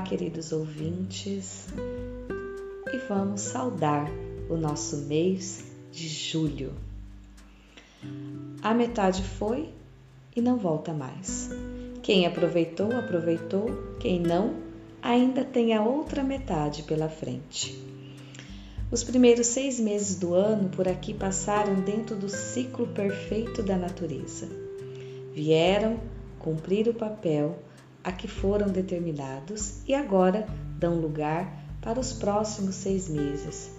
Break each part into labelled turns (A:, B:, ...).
A: Queridos ouvintes, e vamos saudar o nosso mês de julho. A metade foi e não volta mais. Quem aproveitou, aproveitou, quem não, ainda tem a outra metade pela frente. Os primeiros seis meses do ano por aqui passaram dentro do ciclo perfeito da natureza. Vieram cumprir o papel a que foram determinados e agora dão lugar para os próximos seis meses,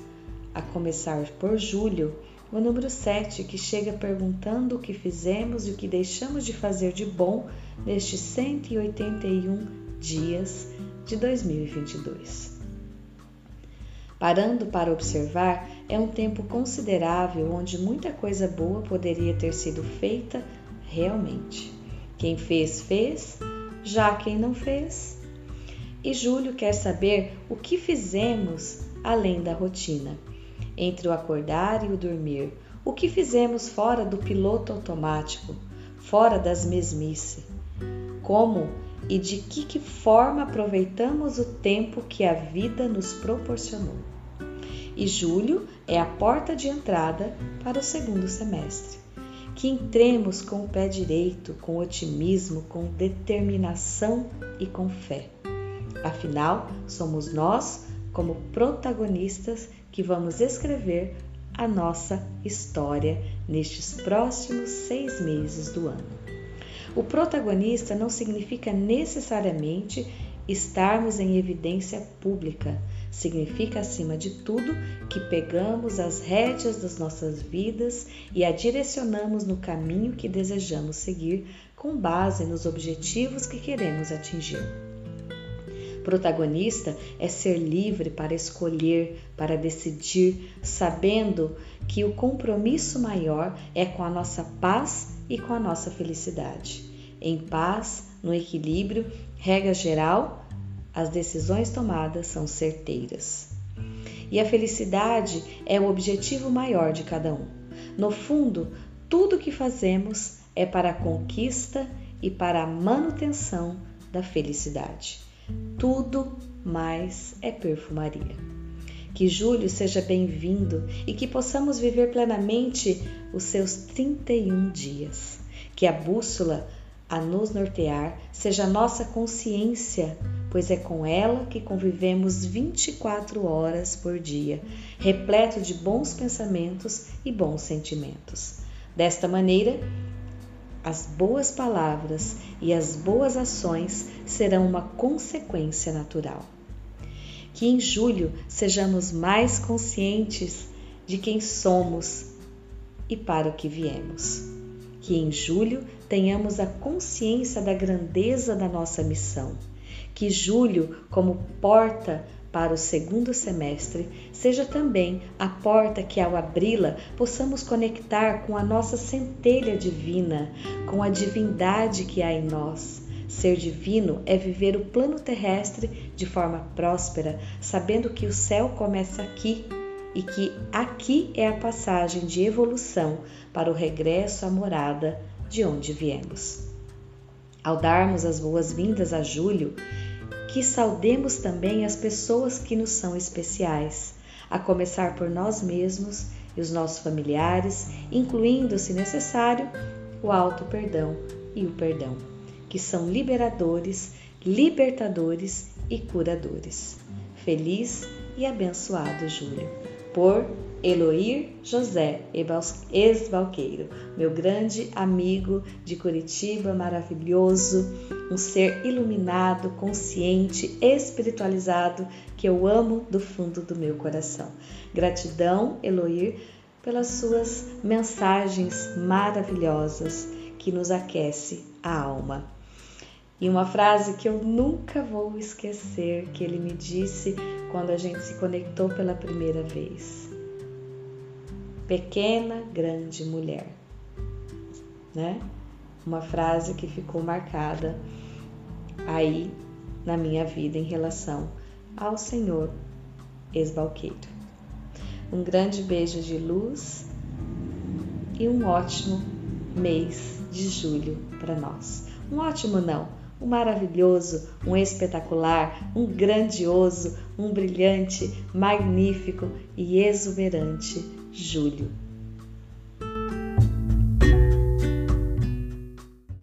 A: a começar por julho, o número 7, que chega perguntando o que fizemos e o que deixamos de fazer de bom nestes 181 dias de 2022. Parando para observar, é um tempo considerável onde muita coisa boa poderia ter sido feita realmente. Quem fez, fez, já quem não fez. E Júlio quer saber o que fizemos além da rotina, entre o acordar e o dormir, o que fizemos fora do piloto automático, fora das mesmice. Como e de que, que forma aproveitamos o tempo que a vida nos proporcionou. E julho é a porta de entrada para o segundo semestre que entremos com o pé direito, com otimismo, com determinação e com fé. Afinal, somos nós, como protagonistas, que vamos escrever a nossa história nestes próximos seis meses do ano. O protagonista não significa necessariamente estarmos em evidência pública, Significa, acima de tudo, que pegamos as rédeas das nossas vidas e a direcionamos no caminho que desejamos seguir com base nos objetivos que queremos atingir. Protagonista é ser livre para escolher, para decidir, sabendo que o compromisso maior é com a nossa paz e com a nossa felicidade. Em paz, no equilíbrio, regra geral, as decisões tomadas são certeiras. E a felicidade é o objetivo maior de cada um. No fundo, tudo o que fazemos é para a conquista e para a manutenção da felicidade. Tudo mais é perfumaria. Que julho seja bem-vindo e que possamos viver plenamente os seus 31 dias. Que a bússola a nos nortear seja a nossa consciência pois é com ela que convivemos 24 horas por dia, repleto de bons pensamentos e bons sentimentos. Desta maneira, as boas palavras e as boas ações serão uma consequência natural. Que em julho sejamos mais conscientes de quem somos e para o que viemos. Que em julho tenhamos a consciência da grandeza da nossa missão que julho, como porta para o segundo semestre, seja também a porta que, ao abri-la, possamos conectar com a nossa centelha divina, com a divindade que há em nós. Ser divino é viver o plano terrestre de forma próspera, sabendo que o céu começa aqui e que aqui é a passagem de evolução para o regresso à morada de onde viemos. Ao darmos as boas-vindas a Julho, que saudemos também as pessoas que nos são especiais, a começar por nós mesmos e os nossos familiares, incluindo, se necessário, o alto perdão e o perdão, que são liberadores, libertadores e curadores. Feliz e abençoado Júlio. Por Eloir José Esbalqueiro, meu grande amigo de Curitiba, maravilhoso, um ser iluminado, consciente, espiritualizado que eu amo do fundo do meu coração. Gratidão, Eloir, pelas suas mensagens maravilhosas que nos aquece a alma. E uma frase que eu nunca vou esquecer que ele me disse quando a gente se conectou pela primeira vez pequena, grande mulher. Né? Uma frase que ficou marcada aí na minha vida em relação ao Senhor Esbalqueiro. Um grande beijo de luz e um ótimo mês de julho para nós. Um ótimo não, um maravilhoso, um espetacular, um grandioso, um brilhante, magnífico e exuberante julho.